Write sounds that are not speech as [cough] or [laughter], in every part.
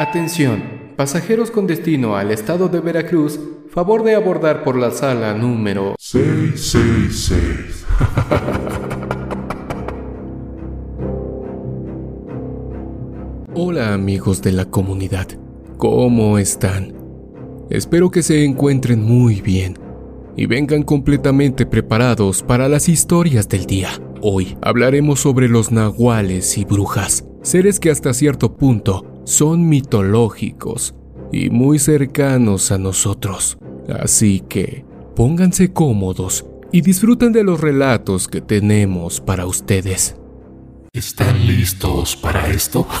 Atención, pasajeros con destino al estado de Veracruz, favor de abordar por la sala número 666. [laughs] Hola amigos de la comunidad, ¿cómo están? Espero que se encuentren muy bien y vengan completamente preparados para las historias del día. Hoy hablaremos sobre los nahuales y brujas, seres que hasta cierto punto son mitológicos y muy cercanos a nosotros. Así que pónganse cómodos y disfruten de los relatos que tenemos para ustedes. ¿Están listos para esto? [laughs]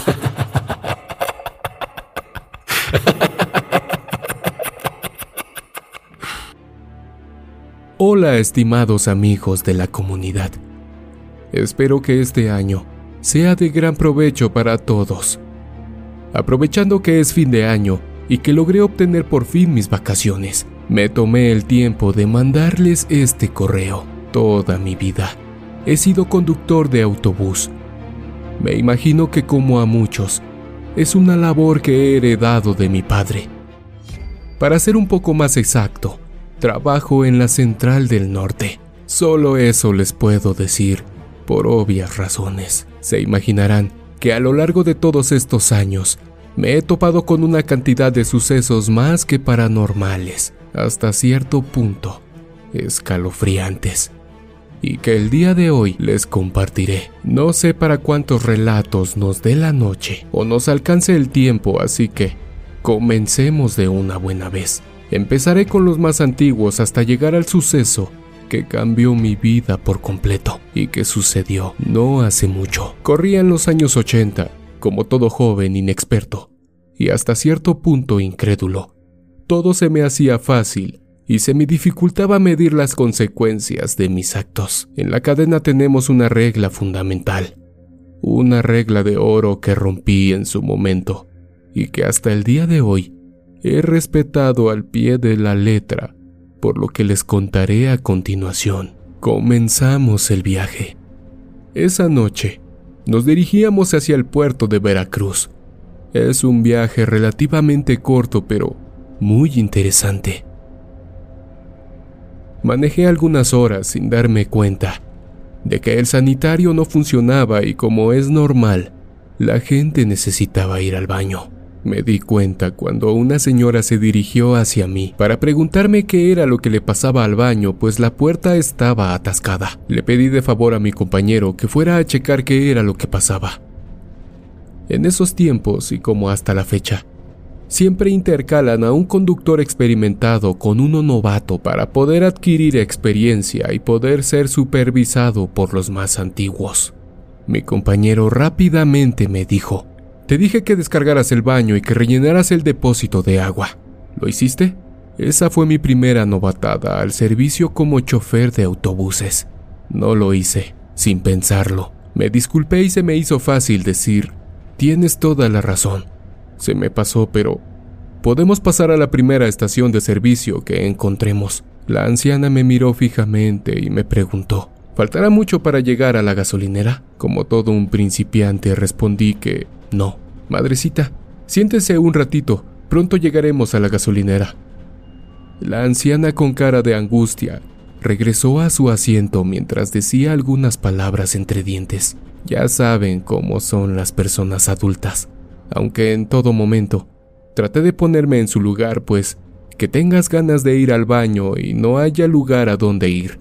Hola estimados amigos de la comunidad. Espero que este año sea de gran provecho para todos Aprovechando que es fin de año y que logré obtener por fin mis vacaciones, me tomé el tiempo de mandarles este correo. Toda mi vida he sido conductor de autobús. Me imagino que como a muchos, es una labor que he heredado de mi padre. Para ser un poco más exacto, trabajo en la Central del Norte. Solo eso les puedo decir, por obvias razones. Se imaginarán que a lo largo de todos estos años me he topado con una cantidad de sucesos más que paranormales, hasta cierto punto, escalofriantes, y que el día de hoy les compartiré. No sé para cuántos relatos nos dé la noche o nos alcance el tiempo, así que comencemos de una buena vez. Empezaré con los más antiguos hasta llegar al suceso que cambió mi vida por completo y que sucedió no hace mucho. Corrían los años 80, como todo joven inexperto, y hasta cierto punto incrédulo. Todo se me hacía fácil y se me dificultaba medir las consecuencias de mis actos. En la cadena tenemos una regla fundamental, una regla de oro que rompí en su momento y que hasta el día de hoy he respetado al pie de la letra por lo que les contaré a continuación. Comenzamos el viaje. Esa noche, nos dirigíamos hacia el puerto de Veracruz. Es un viaje relativamente corto, pero muy interesante. Manejé algunas horas sin darme cuenta de que el sanitario no funcionaba y como es normal, la gente necesitaba ir al baño. Me di cuenta cuando una señora se dirigió hacia mí para preguntarme qué era lo que le pasaba al baño, pues la puerta estaba atascada. Le pedí de favor a mi compañero que fuera a checar qué era lo que pasaba. En esos tiempos, y como hasta la fecha, siempre intercalan a un conductor experimentado con uno novato para poder adquirir experiencia y poder ser supervisado por los más antiguos. Mi compañero rápidamente me dijo, te dije que descargaras el baño y que rellenaras el depósito de agua. ¿Lo hiciste? Esa fue mi primera novatada al servicio como chofer de autobuses. No lo hice, sin pensarlo. Me disculpé y se me hizo fácil decir, tienes toda la razón. Se me pasó, pero podemos pasar a la primera estación de servicio que encontremos. La anciana me miró fijamente y me preguntó, ¿faltará mucho para llegar a la gasolinera? Como todo un principiante respondí que no, madrecita, siéntese un ratito, pronto llegaremos a la gasolinera. La anciana con cara de angustia regresó a su asiento mientras decía algunas palabras entre dientes. Ya saben cómo son las personas adultas, aunque en todo momento traté de ponerme en su lugar, pues que tengas ganas de ir al baño y no haya lugar a donde ir.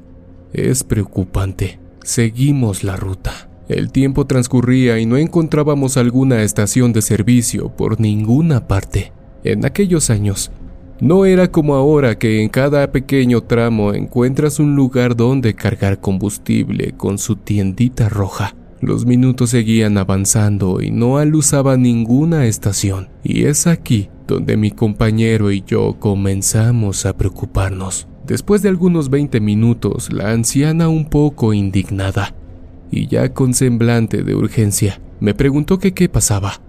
Es preocupante. Seguimos la ruta. El tiempo transcurría y no encontrábamos alguna estación de servicio por ninguna parte. En aquellos años, no era como ahora que en cada pequeño tramo encuentras un lugar donde cargar combustible con su tiendita roja. Los minutos seguían avanzando y no alusaba ninguna estación, y es aquí donde mi compañero y yo comenzamos a preocuparnos. Después de algunos 20 minutos, la anciana un poco indignada y ya con semblante de urgencia, me preguntó que qué pasaba,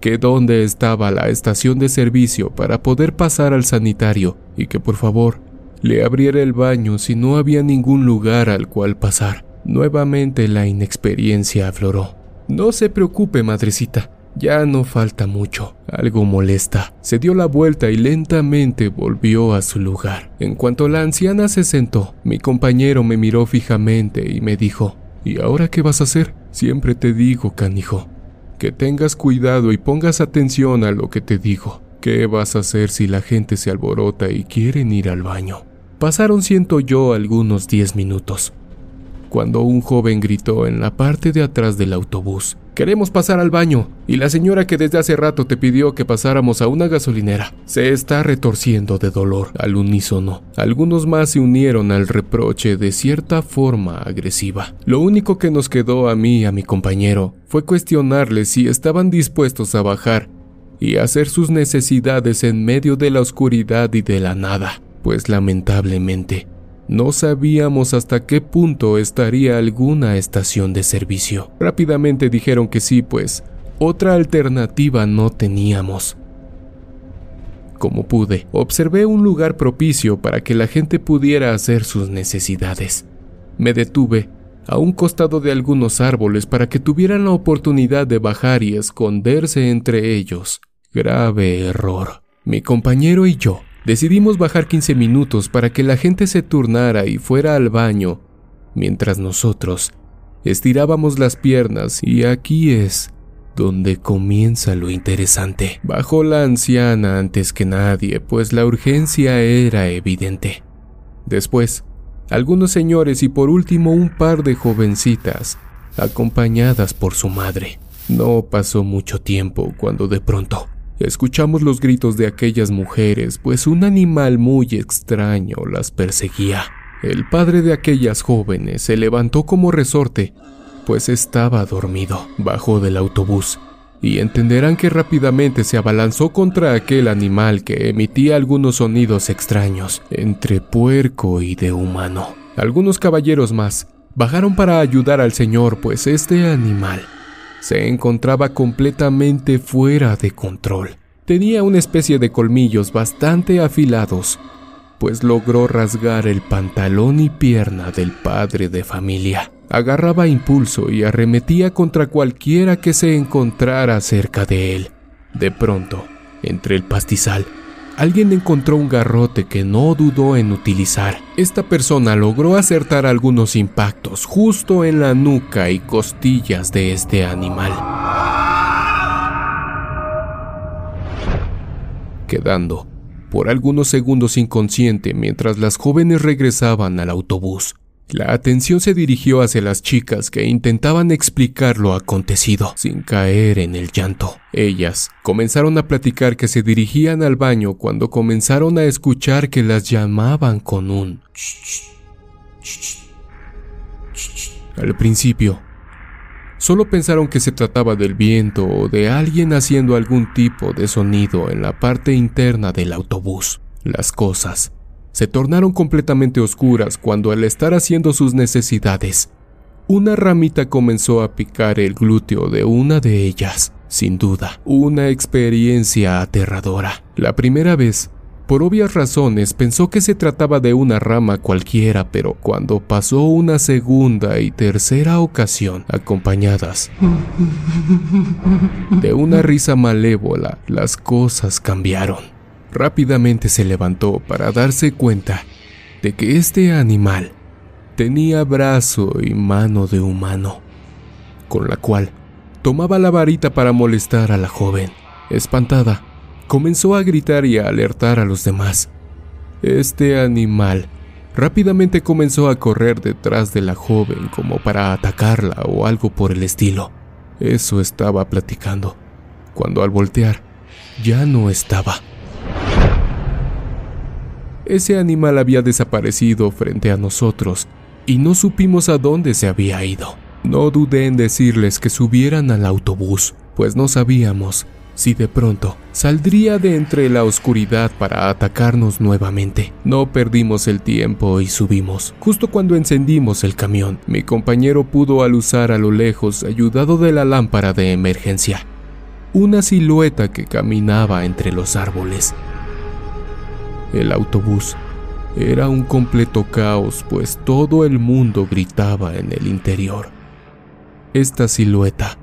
que dónde estaba la estación de servicio para poder pasar al sanitario y que por favor le abriera el baño si no había ningún lugar al cual pasar. Nuevamente la inexperiencia afloró. No se preocupe, madrecita. Ya no falta mucho. Algo molesta. Se dio la vuelta y lentamente volvió a su lugar. En cuanto la anciana se sentó, mi compañero me miró fijamente y me dijo, ¿Y ahora qué vas a hacer? Siempre te digo, canijo, que tengas cuidado y pongas atención a lo que te digo. ¿Qué vas a hacer si la gente se alborota y quieren ir al baño? Pasaron, siento yo, algunos diez minutos, cuando un joven gritó en la parte de atrás del autobús, Queremos pasar al baño, y la señora que desde hace rato te pidió que pasáramos a una gasolinera se está retorciendo de dolor al unísono. Algunos más se unieron al reproche de cierta forma agresiva. Lo único que nos quedó a mí y a mi compañero fue cuestionarles si estaban dispuestos a bajar y hacer sus necesidades en medio de la oscuridad y de la nada, pues lamentablemente no sabíamos hasta qué punto estaría alguna estación de servicio. Rápidamente dijeron que sí, pues otra alternativa no teníamos. Como pude, observé un lugar propicio para que la gente pudiera hacer sus necesidades. Me detuve a un costado de algunos árboles para que tuvieran la oportunidad de bajar y esconderse entre ellos. Grave error. Mi compañero y yo Decidimos bajar 15 minutos para que la gente se turnara y fuera al baño, mientras nosotros estirábamos las piernas y aquí es donde comienza lo interesante. Bajó la anciana antes que nadie, pues la urgencia era evidente. Después, algunos señores y por último un par de jovencitas, acompañadas por su madre. No pasó mucho tiempo cuando de pronto Escuchamos los gritos de aquellas mujeres, pues un animal muy extraño las perseguía. El padre de aquellas jóvenes se levantó como resorte, pues estaba dormido. Bajó del autobús y entenderán que rápidamente se abalanzó contra aquel animal que emitía algunos sonidos extraños, entre puerco y de humano. Algunos caballeros más bajaron para ayudar al señor, pues este animal se encontraba completamente fuera de control. Tenía una especie de colmillos bastante afilados, pues logró rasgar el pantalón y pierna del padre de familia. Agarraba impulso y arremetía contra cualquiera que se encontrara cerca de él. De pronto, entre el pastizal, alguien encontró un garrote que no dudó en utilizar. Esta persona logró acertar algunos impactos justo en la nuca y costillas de este animal. Quedando por algunos segundos inconsciente mientras las jóvenes regresaban al autobús. La atención se dirigió hacia las chicas que intentaban explicar lo acontecido sin caer en el llanto. Ellas comenzaron a platicar que se dirigían al baño cuando comenzaron a escuchar que las llamaban con un... Al principio, solo pensaron que se trataba del viento o de alguien haciendo algún tipo de sonido en la parte interna del autobús. Las cosas se tornaron completamente oscuras cuando al estar haciendo sus necesidades, una ramita comenzó a picar el glúteo de una de ellas. Sin duda, una experiencia aterradora. La primera vez, por obvias razones, pensó que se trataba de una rama cualquiera, pero cuando pasó una segunda y tercera ocasión, acompañadas de una risa malévola, las cosas cambiaron. Rápidamente se levantó para darse cuenta de que este animal tenía brazo y mano de humano, con la cual tomaba la varita para molestar a la joven. Espantada, comenzó a gritar y a alertar a los demás. Este animal rápidamente comenzó a correr detrás de la joven como para atacarla o algo por el estilo. Eso estaba platicando, cuando al voltear ya no estaba. Ese animal había desaparecido frente a nosotros y no supimos a dónde se había ido. No dudé en decirles que subieran al autobús, pues no sabíamos si de pronto saldría de entre la oscuridad para atacarnos nuevamente. No perdimos el tiempo y subimos. Justo cuando encendimos el camión, mi compañero pudo alusar a lo lejos, ayudado de la lámpara de emergencia, una silueta que caminaba entre los árboles. El autobús era un completo caos, pues todo el mundo gritaba en el interior. Esta silueta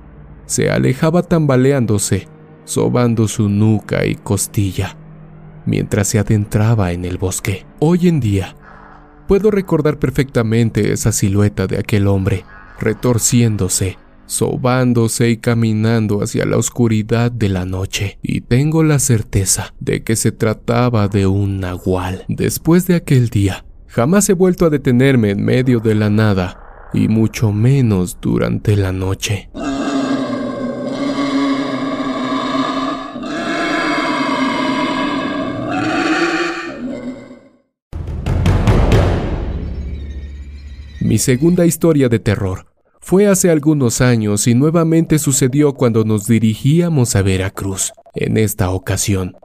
se alejaba tambaleándose, sobando su nuca y costilla, mientras se adentraba en el bosque. Hoy en día, puedo recordar perfectamente esa silueta de aquel hombre, retorciéndose, sobándose y caminando hacia la oscuridad de la noche, y tengo la certeza de que se trataba de un nahual. Después de aquel día, jamás he vuelto a detenerme en medio de la nada, y mucho menos durante la noche. Mi segunda historia de terror fue hace algunos años y nuevamente sucedió cuando nos dirigíamos a Veracruz, en esta ocasión,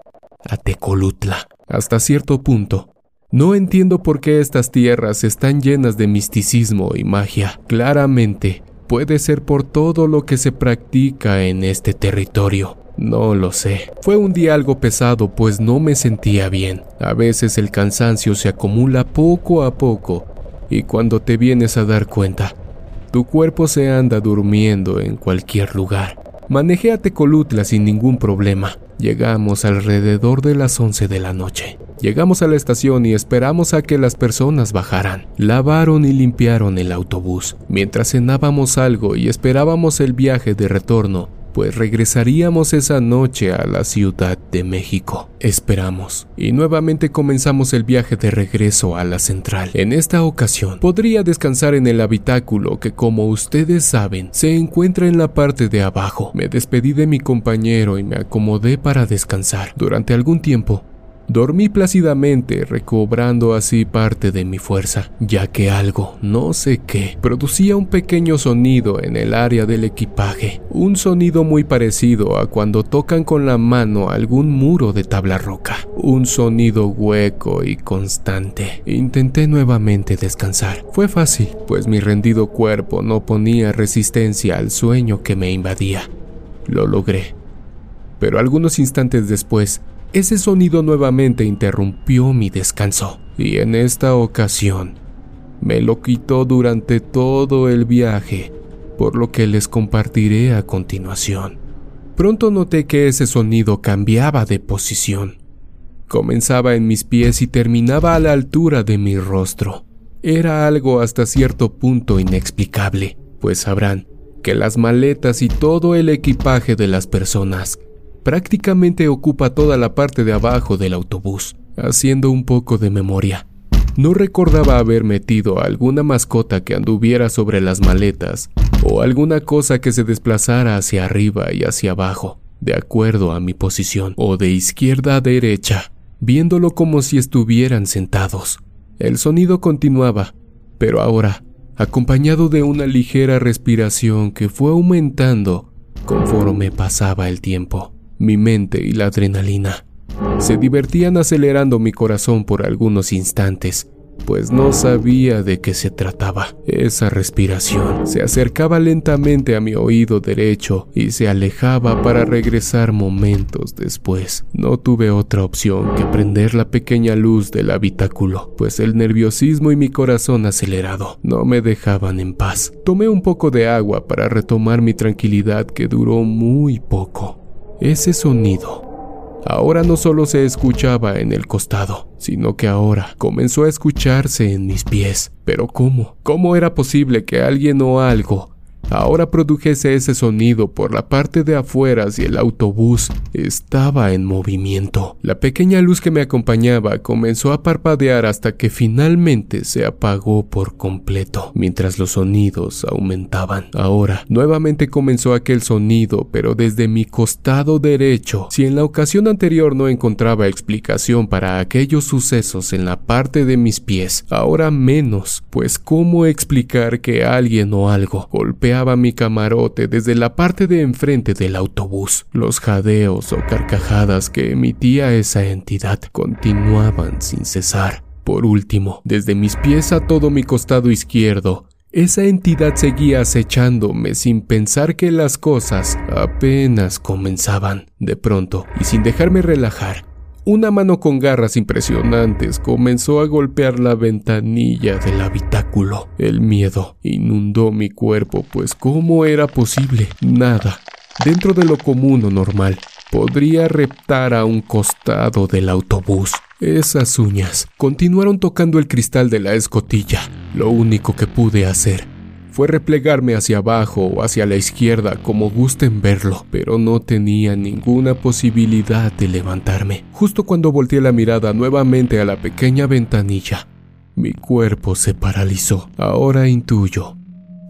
a Tecolutla. Hasta cierto punto, no entiendo por qué estas tierras están llenas de misticismo y magia. Claramente, puede ser por todo lo que se practica en este territorio. No lo sé. Fue un día algo pesado pues no me sentía bien. A veces el cansancio se acumula poco a poco y cuando te vienes a dar cuenta, tu cuerpo se anda durmiendo en cualquier lugar. Manejé a Tecolutla sin ningún problema. Llegamos alrededor de las 11 de la noche. Llegamos a la estación y esperamos a que las personas bajaran. Lavaron y limpiaron el autobús. Mientras cenábamos algo y esperábamos el viaje de retorno, pues regresaríamos esa noche a la Ciudad de México. Esperamos, y nuevamente comenzamos el viaje de regreso a la central. En esta ocasión, podría descansar en el habitáculo que como ustedes saben, se encuentra en la parte de abajo. Me despedí de mi compañero y me acomodé para descansar. Durante algún tiempo, Dormí plácidamente, recobrando así parte de mi fuerza, ya que algo, no sé qué, producía un pequeño sonido en el área del equipaje, un sonido muy parecido a cuando tocan con la mano algún muro de tabla roca, un sonido hueco y constante. Intenté nuevamente descansar. Fue fácil, pues mi rendido cuerpo no ponía resistencia al sueño que me invadía. Lo logré. Pero algunos instantes después, ese sonido nuevamente interrumpió mi descanso, y en esta ocasión me lo quitó durante todo el viaje, por lo que les compartiré a continuación. Pronto noté que ese sonido cambiaba de posición. Comenzaba en mis pies y terminaba a la altura de mi rostro. Era algo hasta cierto punto inexplicable, pues sabrán que las maletas y todo el equipaje de las personas prácticamente ocupa toda la parte de abajo del autobús. Haciendo un poco de memoria, no recordaba haber metido alguna mascota que anduviera sobre las maletas o alguna cosa que se desplazara hacia arriba y hacia abajo, de acuerdo a mi posición, o de izquierda a derecha, viéndolo como si estuvieran sentados. El sonido continuaba, pero ahora, acompañado de una ligera respiración que fue aumentando conforme pasaba el tiempo mi mente y la adrenalina. Se divertían acelerando mi corazón por algunos instantes, pues no sabía de qué se trataba. Esa respiración se acercaba lentamente a mi oído derecho y se alejaba para regresar momentos después. No tuve otra opción que prender la pequeña luz del habitáculo, pues el nerviosismo y mi corazón acelerado no me dejaban en paz. Tomé un poco de agua para retomar mi tranquilidad que duró muy poco. Ese sonido ahora no solo se escuchaba en el costado, sino que ahora comenzó a escucharse en mis pies. Pero ¿cómo? ¿Cómo era posible que alguien o algo Ahora produjese ese sonido por la parte de afuera si el autobús estaba en movimiento. La pequeña luz que me acompañaba comenzó a parpadear hasta que finalmente se apagó por completo, mientras los sonidos aumentaban. Ahora, nuevamente comenzó aquel sonido, pero desde mi costado derecho. Si en la ocasión anterior no encontraba explicación para aquellos sucesos en la parte de mis pies, ahora menos, pues cómo explicar que alguien o algo golpea mi camarote desde la parte de enfrente del autobús. Los jadeos o carcajadas que emitía esa entidad continuaban sin cesar. Por último, desde mis pies a todo mi costado izquierdo, esa entidad seguía acechándome sin pensar que las cosas apenas comenzaban. De pronto, y sin dejarme relajar, una mano con garras impresionantes comenzó a golpear la ventanilla del habitáculo. El miedo inundó mi cuerpo, pues ¿cómo era posible? Nada, Dentro de lo común o normal, podría reptar a un costado del autobús. Esas uñas continuaron tocando el cristal de la escotilla. Lo único que pude hacer fue replegarme hacia abajo o hacia la izquierda como gusten verlo, pero no tenía ninguna posibilidad de levantarme. Justo cuando volteé la mirada nuevamente a la pequeña ventanilla, mi cuerpo se paralizó. Ahora intuyo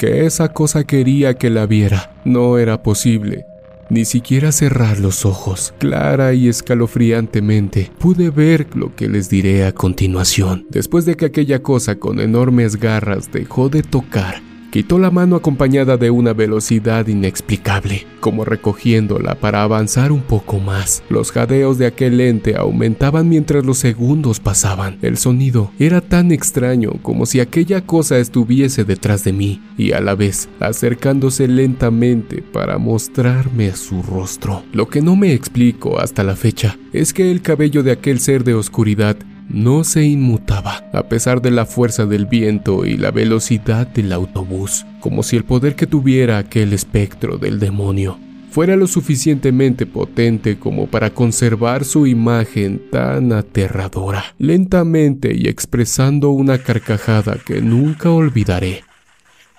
que esa cosa quería que la viera. No era posible. Ni siquiera cerrar los ojos. Clara y escalofriantemente pude ver lo que les diré a continuación. Después de que aquella cosa con enormes garras dejó de tocar, Quitó la mano acompañada de una velocidad inexplicable, como recogiéndola para avanzar un poco más. Los jadeos de aquel ente aumentaban mientras los segundos pasaban. El sonido era tan extraño como si aquella cosa estuviese detrás de mí y a la vez acercándose lentamente para mostrarme su rostro. Lo que no me explico hasta la fecha es que el cabello de aquel ser de oscuridad no se inmutaba, a pesar de la fuerza del viento y la velocidad del autobús, como si el poder que tuviera aquel espectro del demonio fuera lo suficientemente potente como para conservar su imagen tan aterradora, lentamente y expresando una carcajada que nunca olvidaré.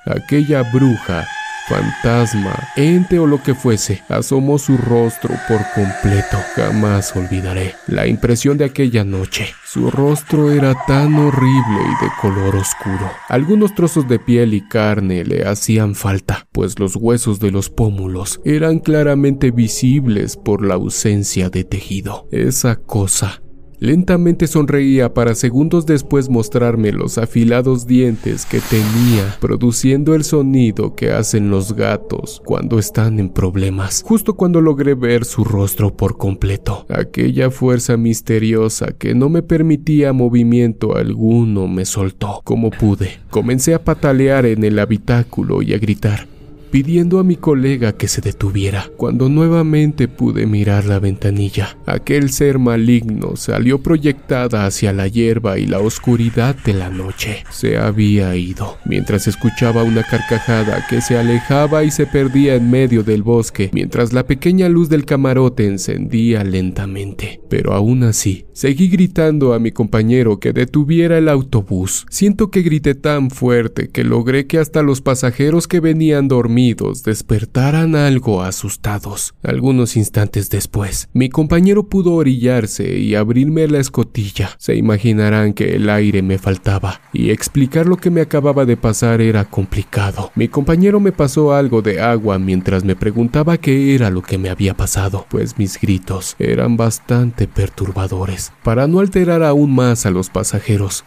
Aquella bruja fantasma, ente o lo que fuese, asomó su rostro por completo. Jamás olvidaré la impresión de aquella noche. Su rostro era tan horrible y de color oscuro. Algunos trozos de piel y carne le hacían falta, pues los huesos de los pómulos eran claramente visibles por la ausencia de tejido. Esa cosa Lentamente sonreía para segundos después mostrarme los afilados dientes que tenía, produciendo el sonido que hacen los gatos cuando están en problemas. Justo cuando logré ver su rostro por completo, aquella fuerza misteriosa que no me permitía movimiento alguno me soltó. Como pude, comencé a patalear en el habitáculo y a gritar pidiendo a mi colega que se detuviera. Cuando nuevamente pude mirar la ventanilla, aquel ser maligno salió proyectada hacia la hierba y la oscuridad de la noche. Se había ido, mientras escuchaba una carcajada que se alejaba y se perdía en medio del bosque, mientras la pequeña luz del camarote encendía lentamente. Pero aún así, seguí gritando a mi compañero que detuviera el autobús. Siento que grité tan fuerte que logré que hasta los pasajeros que venían dormidos despertaran algo asustados. Algunos instantes después, mi compañero pudo orillarse y abrirme la escotilla. Se imaginarán que el aire me faltaba y explicar lo que me acababa de pasar era complicado. Mi compañero me pasó algo de agua mientras me preguntaba qué era lo que me había pasado, pues mis gritos eran bastante perturbadores. Para no alterar aún más a los pasajeros,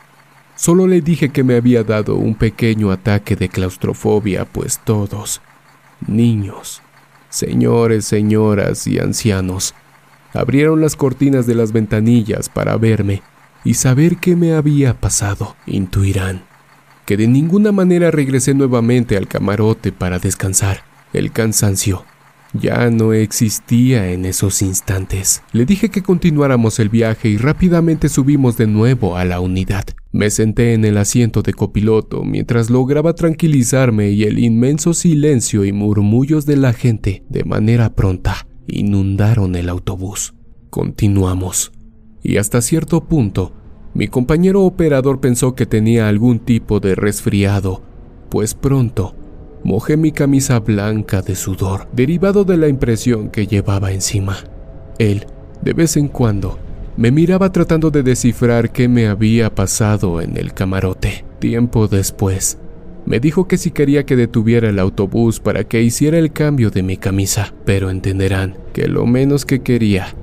Solo le dije que me había dado un pequeño ataque de claustrofobia, pues todos, niños, señores, señoras y ancianos, abrieron las cortinas de las ventanillas para verme y saber qué me había pasado. Intuirán que de ninguna manera regresé nuevamente al camarote para descansar. El cansancio ya no existía en esos instantes. Le dije que continuáramos el viaje y rápidamente subimos de nuevo a la unidad. Me senté en el asiento de copiloto mientras lograba tranquilizarme y el inmenso silencio y murmullos de la gente de manera pronta inundaron el autobús. Continuamos. Y hasta cierto punto, mi compañero operador pensó que tenía algún tipo de resfriado, pues pronto Mojé mi camisa blanca de sudor, derivado de la impresión que llevaba encima. Él, de vez en cuando, me miraba tratando de descifrar qué me había pasado en el camarote. Tiempo después, me dijo que si quería que detuviera el autobús para que hiciera el cambio de mi camisa, pero entenderán que lo menos que quería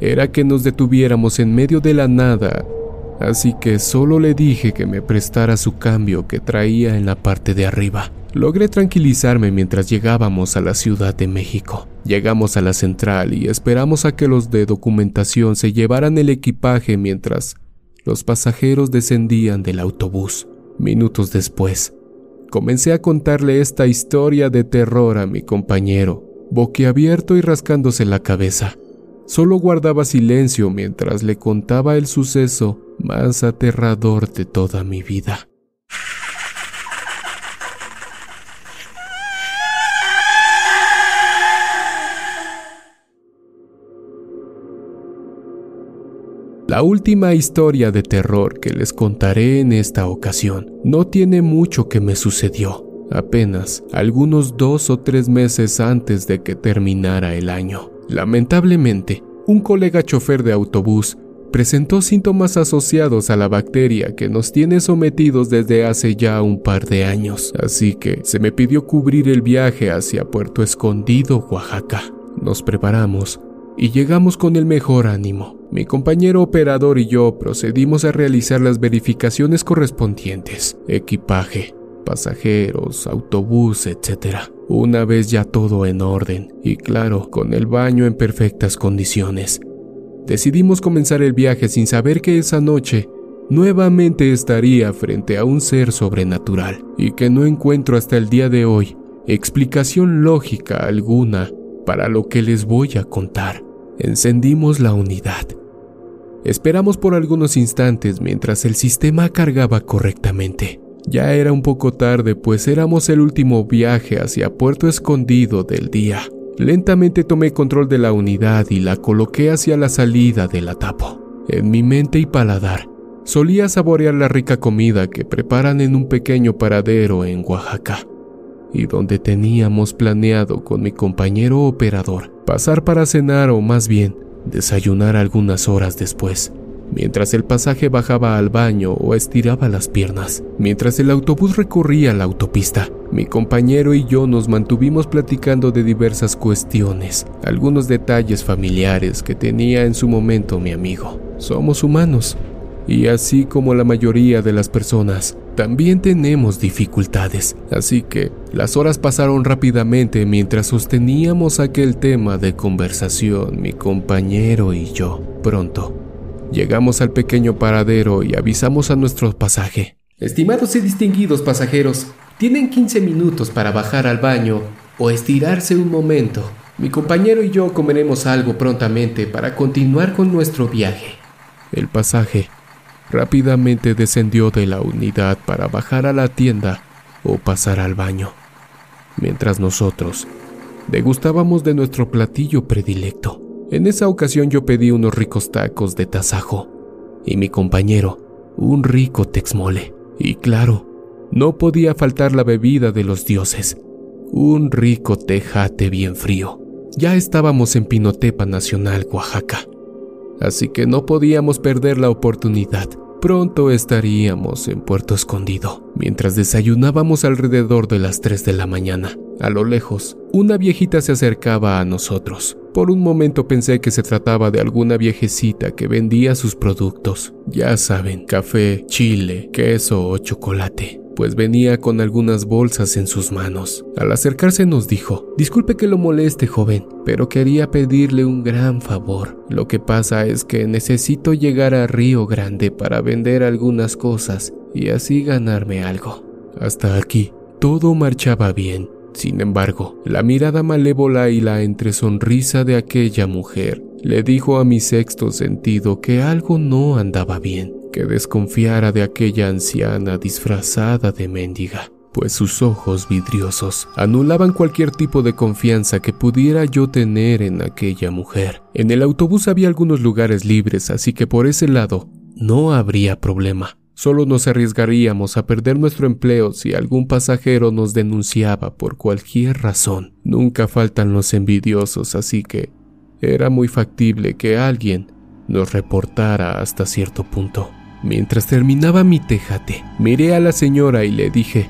era que nos detuviéramos en medio de la nada, así que solo le dije que me prestara su cambio que traía en la parte de arriba. Logré tranquilizarme mientras llegábamos a la Ciudad de México. Llegamos a la central y esperamos a que los de documentación se llevaran el equipaje mientras los pasajeros descendían del autobús. Minutos después, comencé a contarle esta historia de terror a mi compañero, boquiabierto y rascándose la cabeza. Solo guardaba silencio mientras le contaba el suceso más aterrador de toda mi vida. La última historia de terror que les contaré en esta ocasión no tiene mucho que me sucedió, apenas algunos dos o tres meses antes de que terminara el año. Lamentablemente, un colega chofer de autobús presentó síntomas asociados a la bacteria que nos tiene sometidos desde hace ya un par de años, así que se me pidió cubrir el viaje hacia Puerto Escondido, Oaxaca. Nos preparamos y llegamos con el mejor ánimo. Mi compañero operador y yo procedimos a realizar las verificaciones correspondientes, equipaje, pasajeros, autobús, etc. Una vez ya todo en orden y claro, con el baño en perfectas condiciones, decidimos comenzar el viaje sin saber que esa noche nuevamente estaría frente a un ser sobrenatural y que no encuentro hasta el día de hoy explicación lógica alguna para lo que les voy a contar. Encendimos la unidad. Esperamos por algunos instantes mientras el sistema cargaba correctamente. Ya era un poco tarde, pues éramos el último viaje hacia Puerto Escondido del día. Lentamente tomé control de la unidad y la coloqué hacia la salida del atapo. En mi mente y paladar, solía saborear la rica comida que preparan en un pequeño paradero en Oaxaca, y donde teníamos planeado con mi compañero operador pasar para cenar o más bien desayunar algunas horas después mientras el pasaje bajaba al baño o estiraba las piernas. Mientras el autobús recorría la autopista, mi compañero y yo nos mantuvimos platicando de diversas cuestiones, algunos detalles familiares que tenía en su momento mi amigo. Somos humanos, y así como la mayoría de las personas, también tenemos dificultades, así que las horas pasaron rápidamente mientras sosteníamos aquel tema de conversación mi compañero y yo. Pronto, Llegamos al pequeño paradero y avisamos a nuestro pasaje. Estimados y distinguidos pasajeros, tienen 15 minutos para bajar al baño o estirarse un momento. Mi compañero y yo comeremos algo prontamente para continuar con nuestro viaje. El pasaje rápidamente descendió de la unidad para bajar a la tienda o pasar al baño, mientras nosotros degustábamos de nuestro platillo predilecto. En esa ocasión yo pedí unos ricos tacos de tasajo y mi compañero un rico texmole. Y claro, no podía faltar la bebida de los dioses, un rico tejate bien frío. Ya estábamos en Pinotepa Nacional, Oaxaca, así que no podíamos perder la oportunidad. Pronto estaríamos en Puerto Escondido. Mientras desayunábamos alrededor de las 3 de la mañana, a lo lejos, una viejita se acercaba a nosotros. Por un momento pensé que se trataba de alguna viejecita que vendía sus productos. Ya saben, café, chile, queso o chocolate pues venía con algunas bolsas en sus manos. Al acercarse nos dijo, disculpe que lo moleste joven, pero quería pedirle un gran favor. Lo que pasa es que necesito llegar a Río Grande para vender algunas cosas y así ganarme algo. Hasta aquí, todo marchaba bien. Sin embargo, la mirada malévola y la entresonrisa de aquella mujer le dijo a mi sexto sentido que algo no andaba bien, que desconfiara de aquella anciana disfrazada de mendiga, pues sus ojos vidriosos anulaban cualquier tipo de confianza que pudiera yo tener en aquella mujer. En el autobús había algunos lugares libres, así que por ese lado no habría problema. Solo nos arriesgaríamos a perder nuestro empleo si algún pasajero nos denunciaba por cualquier razón. Nunca faltan los envidiosos, así que era muy factible que alguien nos reportara hasta cierto punto. Mientras terminaba mi tejate, miré a la señora y le dije,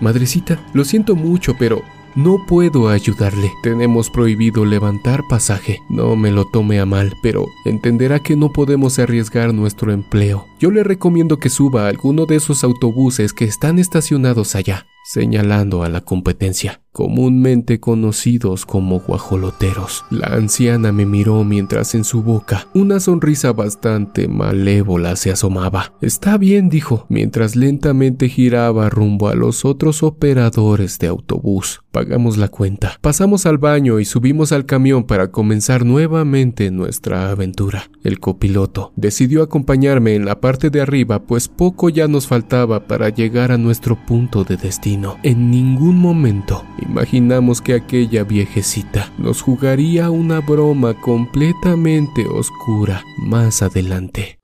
Madrecita, lo siento mucho, pero no puedo ayudarle. Tenemos prohibido levantar pasaje. No me lo tome a mal, pero entenderá que no podemos arriesgar nuestro empleo. Yo le recomiendo que suba a alguno de esos autobuses que están estacionados allá, señalando a la competencia comúnmente conocidos como guajoloteros. La anciana me miró mientras en su boca una sonrisa bastante malévola se asomaba. Está bien, dijo, mientras lentamente giraba rumbo a los otros operadores de autobús. Pagamos la cuenta, pasamos al baño y subimos al camión para comenzar nuevamente nuestra aventura. El copiloto decidió acompañarme en la parte de arriba, pues poco ya nos faltaba para llegar a nuestro punto de destino. En ningún momento Imaginamos que aquella viejecita nos jugaría una broma completamente oscura más adelante.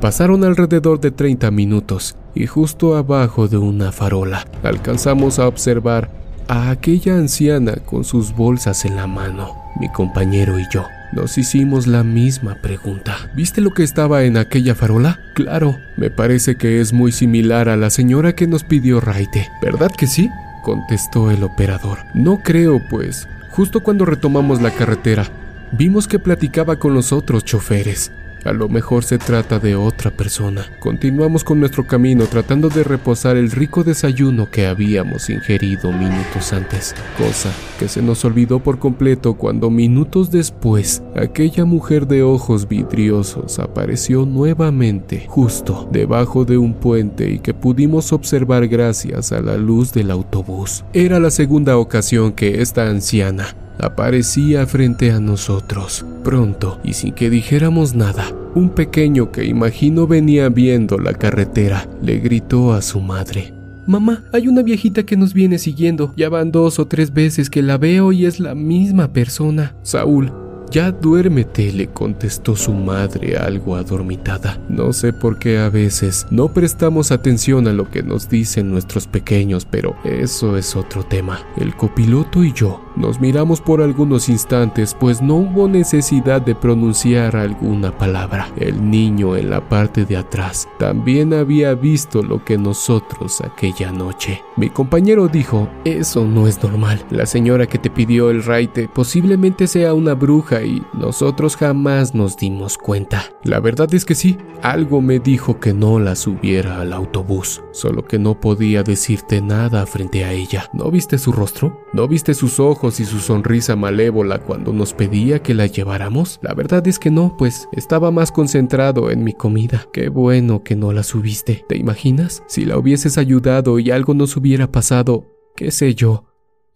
Pasaron alrededor de 30 minutos y justo abajo de una farola alcanzamos a observar a aquella anciana con sus bolsas en la mano. Mi compañero y yo nos hicimos la misma pregunta. ¿Viste lo que estaba en aquella farola? Claro, me parece que es muy similar a la señora que nos pidió Raite. ¿Verdad que sí? contestó el operador. No creo, pues. Justo cuando retomamos la carretera, vimos que platicaba con los otros choferes. A lo mejor se trata de otra persona. Continuamos con nuestro camino tratando de reposar el rico desayuno que habíamos ingerido minutos antes, cosa que se nos olvidó por completo cuando minutos después aquella mujer de ojos vidriosos apareció nuevamente justo debajo de un puente y que pudimos observar gracias a la luz del autobús. Era la segunda ocasión que esta anciana aparecía frente a nosotros. Pronto, y sin que dijéramos nada, un pequeño que imagino venía viendo la carretera le gritó a su madre. Mamá, hay una viejita que nos viene siguiendo. Ya van dos o tres veces que la veo y es la misma persona. Saúl, ya duérmete, le contestó su madre algo adormitada. No sé por qué a veces no prestamos atención a lo que nos dicen nuestros pequeños, pero eso es otro tema. El copiloto y yo nos miramos por algunos instantes, pues no hubo necesidad de pronunciar alguna palabra. El niño en la parte de atrás también había visto lo que nosotros aquella noche. Mi compañero dijo, eso no es normal. La señora que te pidió el raite posiblemente sea una bruja y nosotros jamás nos dimos cuenta. La verdad es que sí, algo me dijo que no la subiera al autobús, solo que no podía decirte nada frente a ella. ¿No viste su rostro? ¿No viste sus ojos y su sonrisa malévola cuando nos pedía que la lleváramos? La verdad es que no, pues estaba más concentrado en mi comida. Qué bueno que no la subiste. ¿Te imaginas? Si la hubieses ayudado y algo nos hubiera pasado, qué sé yo,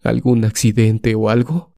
algún accidente o algo.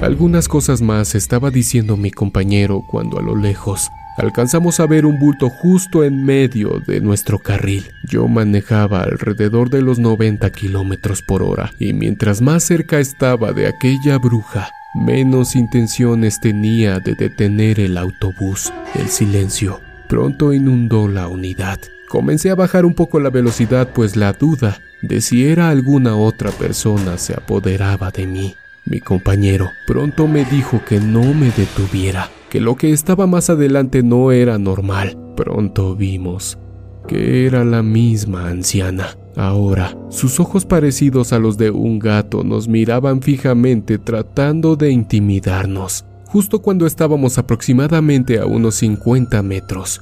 Algunas cosas más estaba diciendo mi compañero cuando a lo lejos alcanzamos a ver un bulto justo en medio de nuestro carril. Yo manejaba alrededor de los 90 kilómetros por hora y mientras más cerca estaba de aquella bruja, menos intenciones tenía de detener el autobús. El silencio pronto inundó la unidad. Comencé a bajar un poco la velocidad pues la duda de si era alguna otra persona se apoderaba de mí. Mi compañero pronto me dijo que no me detuviera, que lo que estaba más adelante no era normal. Pronto vimos que era la misma anciana. Ahora, sus ojos parecidos a los de un gato nos miraban fijamente tratando de intimidarnos. Justo cuando estábamos aproximadamente a unos 50 metros,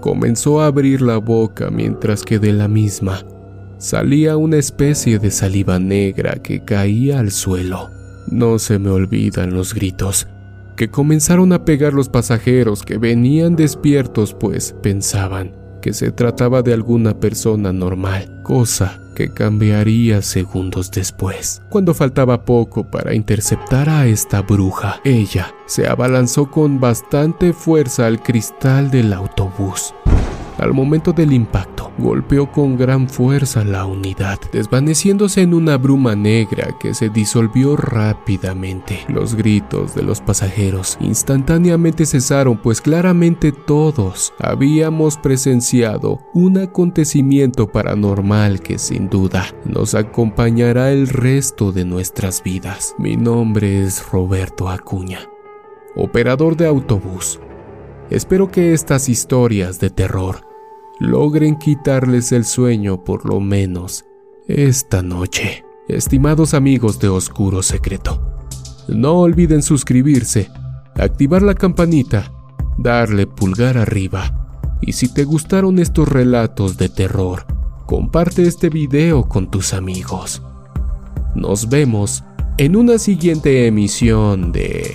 comenzó a abrir la boca mientras que de la misma salía una especie de saliva negra que caía al suelo. No se me olvidan los gritos que comenzaron a pegar los pasajeros que venían despiertos pues pensaban que se trataba de alguna persona normal, cosa que cambiaría segundos después. Cuando faltaba poco para interceptar a esta bruja, ella se abalanzó con bastante fuerza al cristal del autobús. Al momento del impacto, golpeó con gran fuerza la unidad, desvaneciéndose en una bruma negra que se disolvió rápidamente. Los gritos de los pasajeros instantáneamente cesaron, pues claramente todos habíamos presenciado un acontecimiento paranormal que sin duda nos acompañará el resto de nuestras vidas. Mi nombre es Roberto Acuña, operador de autobús. Espero que estas historias de terror logren quitarles el sueño por lo menos esta noche. Estimados amigos de Oscuro Secreto, no olviden suscribirse, activar la campanita, darle pulgar arriba y si te gustaron estos relatos de terror, comparte este video con tus amigos. Nos vemos en una siguiente emisión de